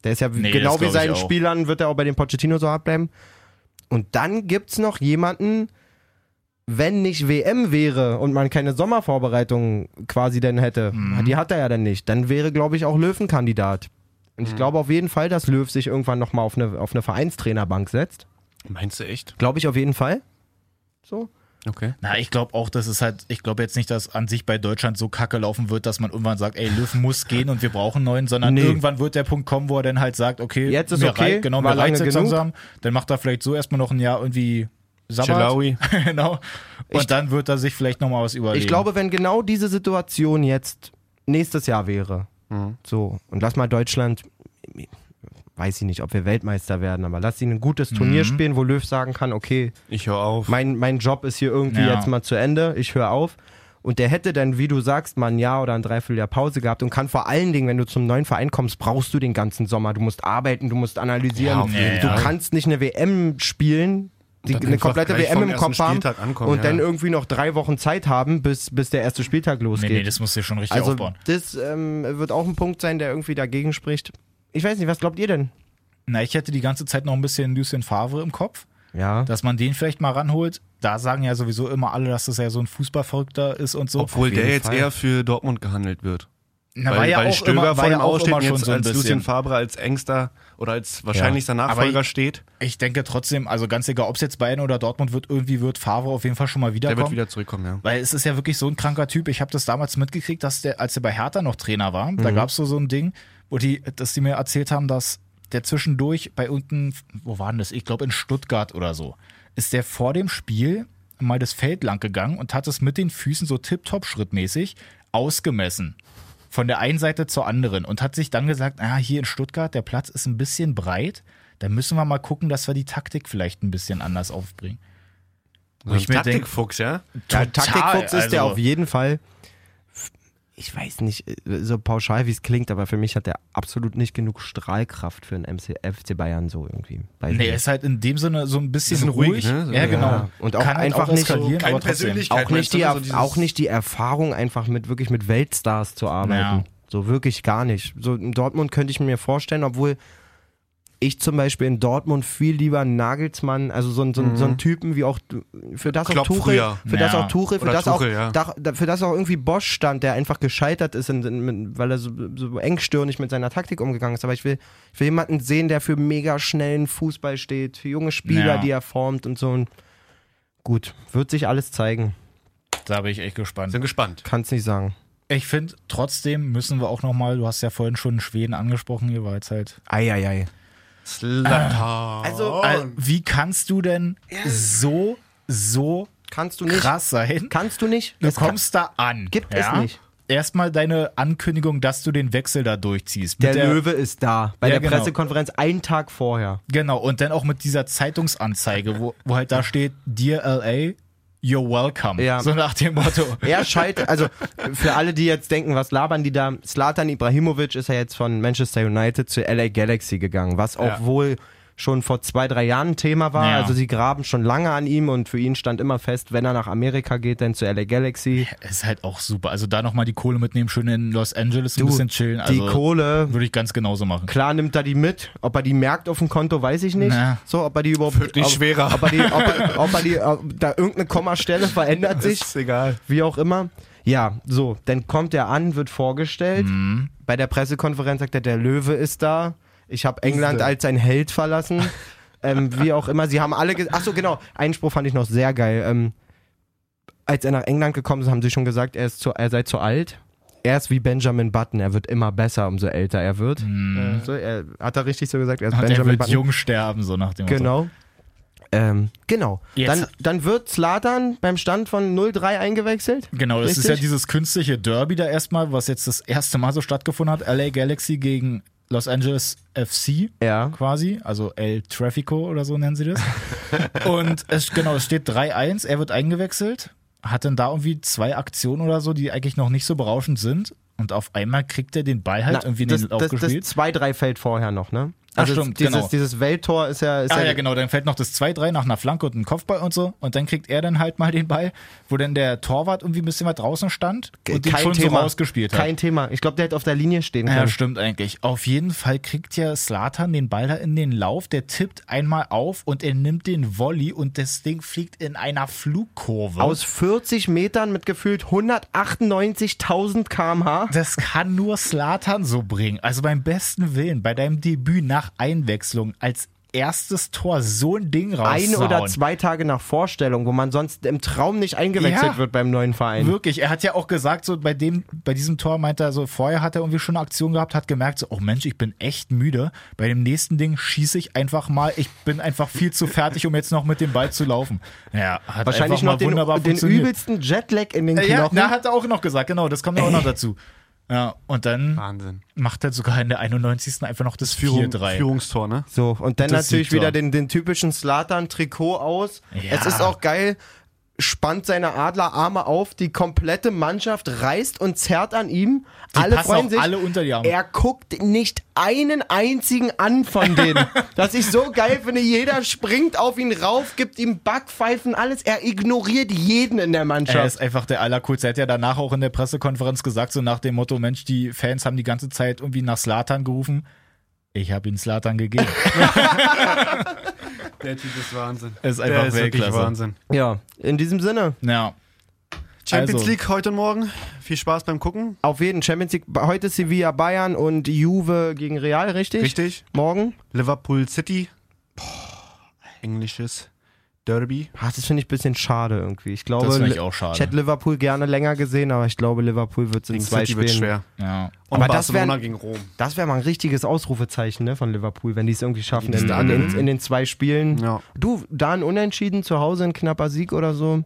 der ist ja Nee, genau wie seinen. Spielern, wird er auch bei dem Pochettino so hart bleiben. Und dann gibt's noch jemanden, wenn nicht WM wäre und man keine Sommervorbereitung quasi denn hätte, Mhm. die hat er ja dann nicht, dann wäre, glaube ich, auch Löwenkandidat. Und Mhm. ich glaube auf jeden Fall, dass Löw sich irgendwann nochmal auf eine, auf eine Vereinstrainerbank setzt. Meinst du echt? Glaube ich auf jeden Fall. So. Okay. Na, ich glaube auch, dass es halt, ich glaube jetzt nicht, dass an sich bei Deutschland so kacke laufen wird, dass man irgendwann sagt, ey, Löw muss gehen und wir brauchen einen neuen, sondern Nee. irgendwann wird der Punkt kommen, wo er dann halt sagt, okay, Jetzt ist mir okay, rei- genau, mir lange jetzt genug. langsam, dann macht er vielleicht so erstmal noch ein Jahr irgendwie Sabbat. Genau. Und Ich- dann wird er sich vielleicht nochmal was überlegen. Ich glaube, wenn genau diese Situation jetzt nächstes Jahr wäre, Mhm. so, und lass mal Deutschland, weiß ich nicht, ob wir Weltmeister werden, aber lass ihn ein gutes Mhm. Turnier spielen, wo Löw sagen kann, okay, Ich höre auf. mein, mein Job ist hier irgendwie Ja. jetzt mal zu Ende, ich höre auf. Und der hätte dann, wie du sagst, mal ein Jahr oder ein Dreivierteljahr Pause gehabt und kann vor allen Dingen, wenn du zum neuen Verein kommst, brauchst du den ganzen Sommer. Du musst arbeiten, du musst analysieren. Ja, du Fall. kannst nicht eine WM spielen, die, eine komplette WM im Kopf haben ankommen, und ja. dann irgendwie noch drei Wochen Zeit haben, bis, bis der erste Spieltag nee, losgeht. nee, das muss dir schon richtig also aufbauen. das ähm, wird auch ein Punkt sein, der irgendwie dagegen spricht. Ich weiß nicht, was glaubt ihr denn? Na, ich hätte die ganze Zeit noch ein bisschen Lucien Favre im Kopf, Ja. dass man den vielleicht mal ranholt. Da sagen ja sowieso immer alle, dass das ja so ein Fußballverrückter ist und so. Obwohl der jetzt Fall. eher für Dortmund gehandelt wird. Na, weil war ja weil auch Stöger immer, vor ja ihm auch aussteht immer und schon jetzt so ein als Lucien bisschen. Fabre als engster oder als wahrscheinlichster Nachfolger Aber steht. Ich denke trotzdem, also ganz egal, ob es jetzt Bayern oder Dortmund wird, irgendwie wird Favre auf jeden Fall schon mal Der wird wiederkommen. wieder zurückkommen, ja. Weil es ist ja wirklich so ein kranker Typ. Ich habe das damals mitgekriegt, dass der, als er bei Hertha noch Trainer war, da gab es so, so ein Ding, wo die, dass die mir erzählt haben, dass der zwischendurch bei unten, wo war denn das? Ich glaube in Stuttgart oder so, ist der vor dem Spiel mal das Feld lang gegangen und hat es mit den Füßen so tipptopp schrittmäßig ausgemessen. Von der einen Seite zur anderen und hat sich dann gesagt, ah, hier in Stuttgart, der Platz ist ein bisschen breit, da müssen wir mal gucken, dass wir die Taktik vielleicht ein bisschen anders aufbringen. So ein ich Taktikfuchs, ja? Total, Taktikfuchs ist der also- auf jeden Fall. Ich weiß nicht, äh, so pauschal wie es klingt, aber für mich hat der absolut nicht genug Strahlkraft für einen MC, FC Bayern so irgendwie. Weiß Nee, er ist halt in dem Sinne so ein bisschen, Bisschen ruhig, ruhig. ne? So, ja, ja. genau. Und auch Kann halt einfach nicht so- keine. Persönlichkeit. auch nicht, die, Er- so auch nicht die Erfahrung, einfach mit wirklich mit Weltstars zu arbeiten. Ja. So wirklich gar nicht. So in Dortmund könnte ich mir vorstellen, obwohl ich zum Beispiel in Dortmund viel lieber einen Nagelsmann, also so, ein- so, ein- so einen Typen wie auch für das Klopp auch Tuchel, früher. für das Ja. auch Tuchel, für Oder das Tuchel, auch ja. da, für das auch irgendwie Bosch stand, der einfach gescheitert ist, in, in, weil er so, so engstirnig mit seiner Taktik umgegangen ist. Aber ich will, ich will jemanden sehen, der für mega schnellen Fußball steht, für junge Spieler, Ja. die er formt und so. Und gut, wird sich alles zeigen. Da bin ich echt gespannt. Sind gespannt. Kann's nicht sagen. Ich finde, trotzdem müssen wir auch nochmal, du hast ja vorhin schon Schweden angesprochen, hier war jetzt halt. Eieiei. Slatan. Also, Äh, wie kannst du denn so, so kannst du nicht. krass sein? Kannst du nicht? Du Es kann- kommst da an. Gibt ja? es nicht. Erstmal deine Ankündigung, dass du den Wechsel da durchziehst. Mit Der, Löwe ist da. Bei Ja, der genau. Pressekonferenz einen Tag vorher. Genau, und dann auch mit dieser Zeitungsanzeige, wo, wo halt da steht, Dear LA, you're welcome. Ja. So nach dem Motto. Er scheitert, also für alle, die jetzt denken, was labern die da? Slatan Ibrahimovic ist ja jetzt von Manchester United zu LA Galaxy gegangen, was auch Ja. wohl schon vor zwei, drei Jahren ein Thema war. Ja. Also sie graben schon lange an ihm und für ihn stand immer fest, wenn er nach Amerika geht, dann zu LA Galaxy. Ist halt auch super. Also da nochmal die Kohle mitnehmen, schön in Los Angeles ein Du, bisschen chillen. Also die Kohle, würde ich ganz genauso machen. klar nimmt er die mit. Ob er die merkt auf dem Konto, weiß ich nicht. Na. So, ob er die überhaupt. Wird nicht ob, schwerer. Ob er die, ob, er- ob er die, ob da irgendeine Kommastelle verändert sich. ist egal. wie auch immer. Ja, so, dann kommt er an, wird vorgestellt. Bei der Pressekonferenz sagt er, der Löwe ist da. Ich habe England als sein Held verlassen. ähm, wie auch immer. Sie haben alle. Ach so, genau. Einen Spruch fand ich noch sehr geil. Ähm, als er nach England gekommen ist, haben sie schon gesagt, er, ist zu, er sei zu alt. Er ist wie Benjamin Button. Er wird immer besser, umso älter er wird. Äh, so, er, hat er richtig so gesagt? Er ist er Benjamin wird Button. jung sterben, so nach dem. Genau. Ähm, genau. Jetzt- Dann, dann wird Slatan beim Stand von 0-3 eingewechselt. Genau, das ist Richtig? ja dieses künstliche Derby da erstmal, was jetzt das erste Mal so stattgefunden hat. LA Galaxy gegen Los Angeles FC Ja. quasi, also El Trafico oder so nennen sie das. Und es, genau, es steht 3-1, er wird eingewechselt, hat dann da irgendwie zwei Aktionen oder so, die eigentlich noch nicht so berauschend sind. Und auf einmal kriegt er den Ball halt Na, irgendwie in das, den Lauf das, das gespielt. 2-3 fällt vorher noch, ne? Ach, Also stimmt, dieses, genau. dieses Welttor ist ja. Ist Ah ja, ja, genau, dann fällt noch das 2-3 nach einer Flanke und einem Kopfball und so. Und dann kriegt er dann halt mal den Ball, wo dann der Torwart irgendwie ein bisschen weit draußen stand und den Kein schon Thema. so rausgespielt hat. Kein Thema. Ich glaube, der hätte auf der Linie stehen Ja, können. stimmt eigentlich. Auf jeden Fall kriegt ja Slatan den Ball da in den Lauf, der tippt einmal auf und er nimmt den Volley und das Ding fliegt in einer Flugkurve. Aus 40 Metern mit gefühlt 198.000 km/h. das kann nur Slatan so bringen. Also beim besten Willen, bei deinem Debüt nach Einwechslung als erstes Tor so ein Ding rauszuhauen. Ein oder zwei Tage nach Vorstellung, wo man sonst im Traum nicht eingewechselt Ja. wird beim neuen Verein. Wirklich, er hat ja auch gesagt, so bei dem, bei diesem Tor meint er so, vorher hat er irgendwie schon eine Aktion gehabt, hat gemerkt, so, oh Mensch, ich bin echt müde. Bei dem nächsten Ding schieße ich einfach mal, ich bin einfach viel zu fertig, um jetzt noch mit dem Ball zu laufen. Ja, hat Wahrscheinlich noch den, wunderbar den übelsten Jetlag in den Äh, Ja, Knochen. na, hat er auch noch gesagt, genau, das kommt ja auch noch dazu. Ja, und dann Wahnsinn. macht er sogar in der 91. einfach noch das Führung, 4-3. Führungstor, ne? So, und dann Das natürlich wieder den, den typischen Slatan-Trikot aus. Ja. Es ist auch geil, spannt seine Adlerarme auf, die komplette Mannschaft reißt und zerrt an ihm. Die alle freuen sich. alle unter die Arme. Er guckt nicht einen einzigen an von denen. das ich so geil finde. Jeder springt auf ihn rauf, gibt ihm Backpfeifen, alles. Er ignoriert jeden in der Er Mannschaft. ist einfach der Allercoolste. Er hat ja danach auch in der Pressekonferenz gesagt, so nach dem Motto, Mensch, die Fans haben die ganze Zeit irgendwie nach Slatan gerufen. Ich habe ihn Slatan gegeben. Der Typ ist Wahnsinn. Er ist Der einfach ist wirklich Weltklasse. Wahnsinn. Ja, in diesem Sinne. Ja. Champions Also. League heute und morgen. Viel Spaß beim Gucken. Auf jeden Champions League. Heute Sevilla Bayern und Juve gegen Real, richtig? Richtig. Morgen? Liverpool City. Boah, englisches Derby. Ah, das finde ich ein bisschen schade irgendwie. Ich glaube, Das finde ich auch schade. ich hätte Liverpool gerne länger gesehen, aber ich glaube, Liverpool wird es in Gegen zwei City Spielen. wird schwer. Ja. Und Aber das Barcelona wär- gegen Rom. Das wäre mal ein richtiges Ausrufezeichen ne, von Liverpool, wenn die es irgendwie schaffen in, in, in, in den zwei Spielen. Ja. Du, da ein Unentschieden zu Hause, ein knapper Sieg oder so.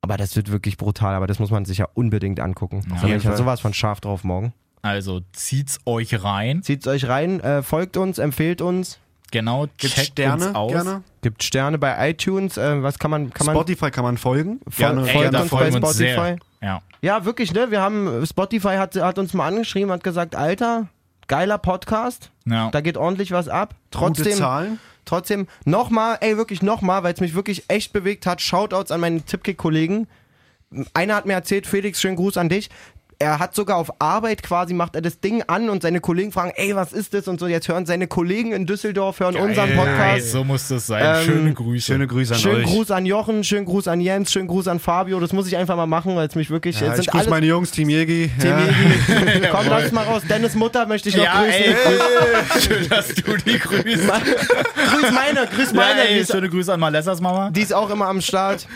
Aber das wird wirklich brutal, aber das muss man sich ja unbedingt angucken. Da bin jeden ich ja Fall. sowas von scharf drauf morgen. Also zieht's euch rein. Zieht's euch rein, äh, folgt uns, empfehlt uns, Genau, Gibt checkt Sterne uns aus. gerne. gibt Sterne bei iTunes. Äh, was kann man, kann man Spotify kann man folgen. Fol- Gerne. Ey, folgt da uns bei Spotify? sehr. Ja. Ja, wirklich, ne? Wir haben, Spotify hat, hat uns mal angeschrieben, hat gesagt, Alter, geiler Podcast, ja. da geht ordentlich was ab. Gute Trotzdem, Zahlen. trotzdem, nochmal, ey, wirklich nochmal, weil es mich wirklich echt bewegt hat, Shoutouts an meine Tipkick-Kollegen. Einer hat mir erzählt, Felix, schönen Gruß an dich. Er hat sogar auf Arbeit quasi, macht er das Ding an und seine Kollegen fragen, ey, was ist das? Und so, jetzt hören seine Kollegen in Düsseldorf, hören unseren Ey, Podcast. So muss das sein. Ähm, Schöne Grüße. Schöne Grüße an Schönen euch. Gruß an Jochen, schönen Gruß an Jens, schönen Gruß an Fabio. Das muss ich einfach mal machen, weil es mich wirklich. Ja, es ich grüße meine Jungs, Team Jegi. Team Ja. Jegi. Komm, lass mal raus. Dennis Mutter möchte ich noch ja, grüßen. ey, schön, dass du die grüßt. grüß meine, grüß meine. Ja, ey, schöne Grüße an Malessas Mama. die ist auch immer am Start.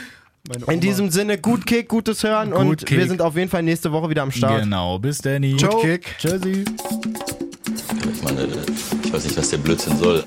In diesem Sinne, gut Kick, gutes Hören und Kick. wir sind auf jeden Fall nächste Woche wieder am Start. Genau, bis Danny. Ciao. Kick. Tschüssi. Ich meine, ich weiß nicht, was der Blödsinn soll.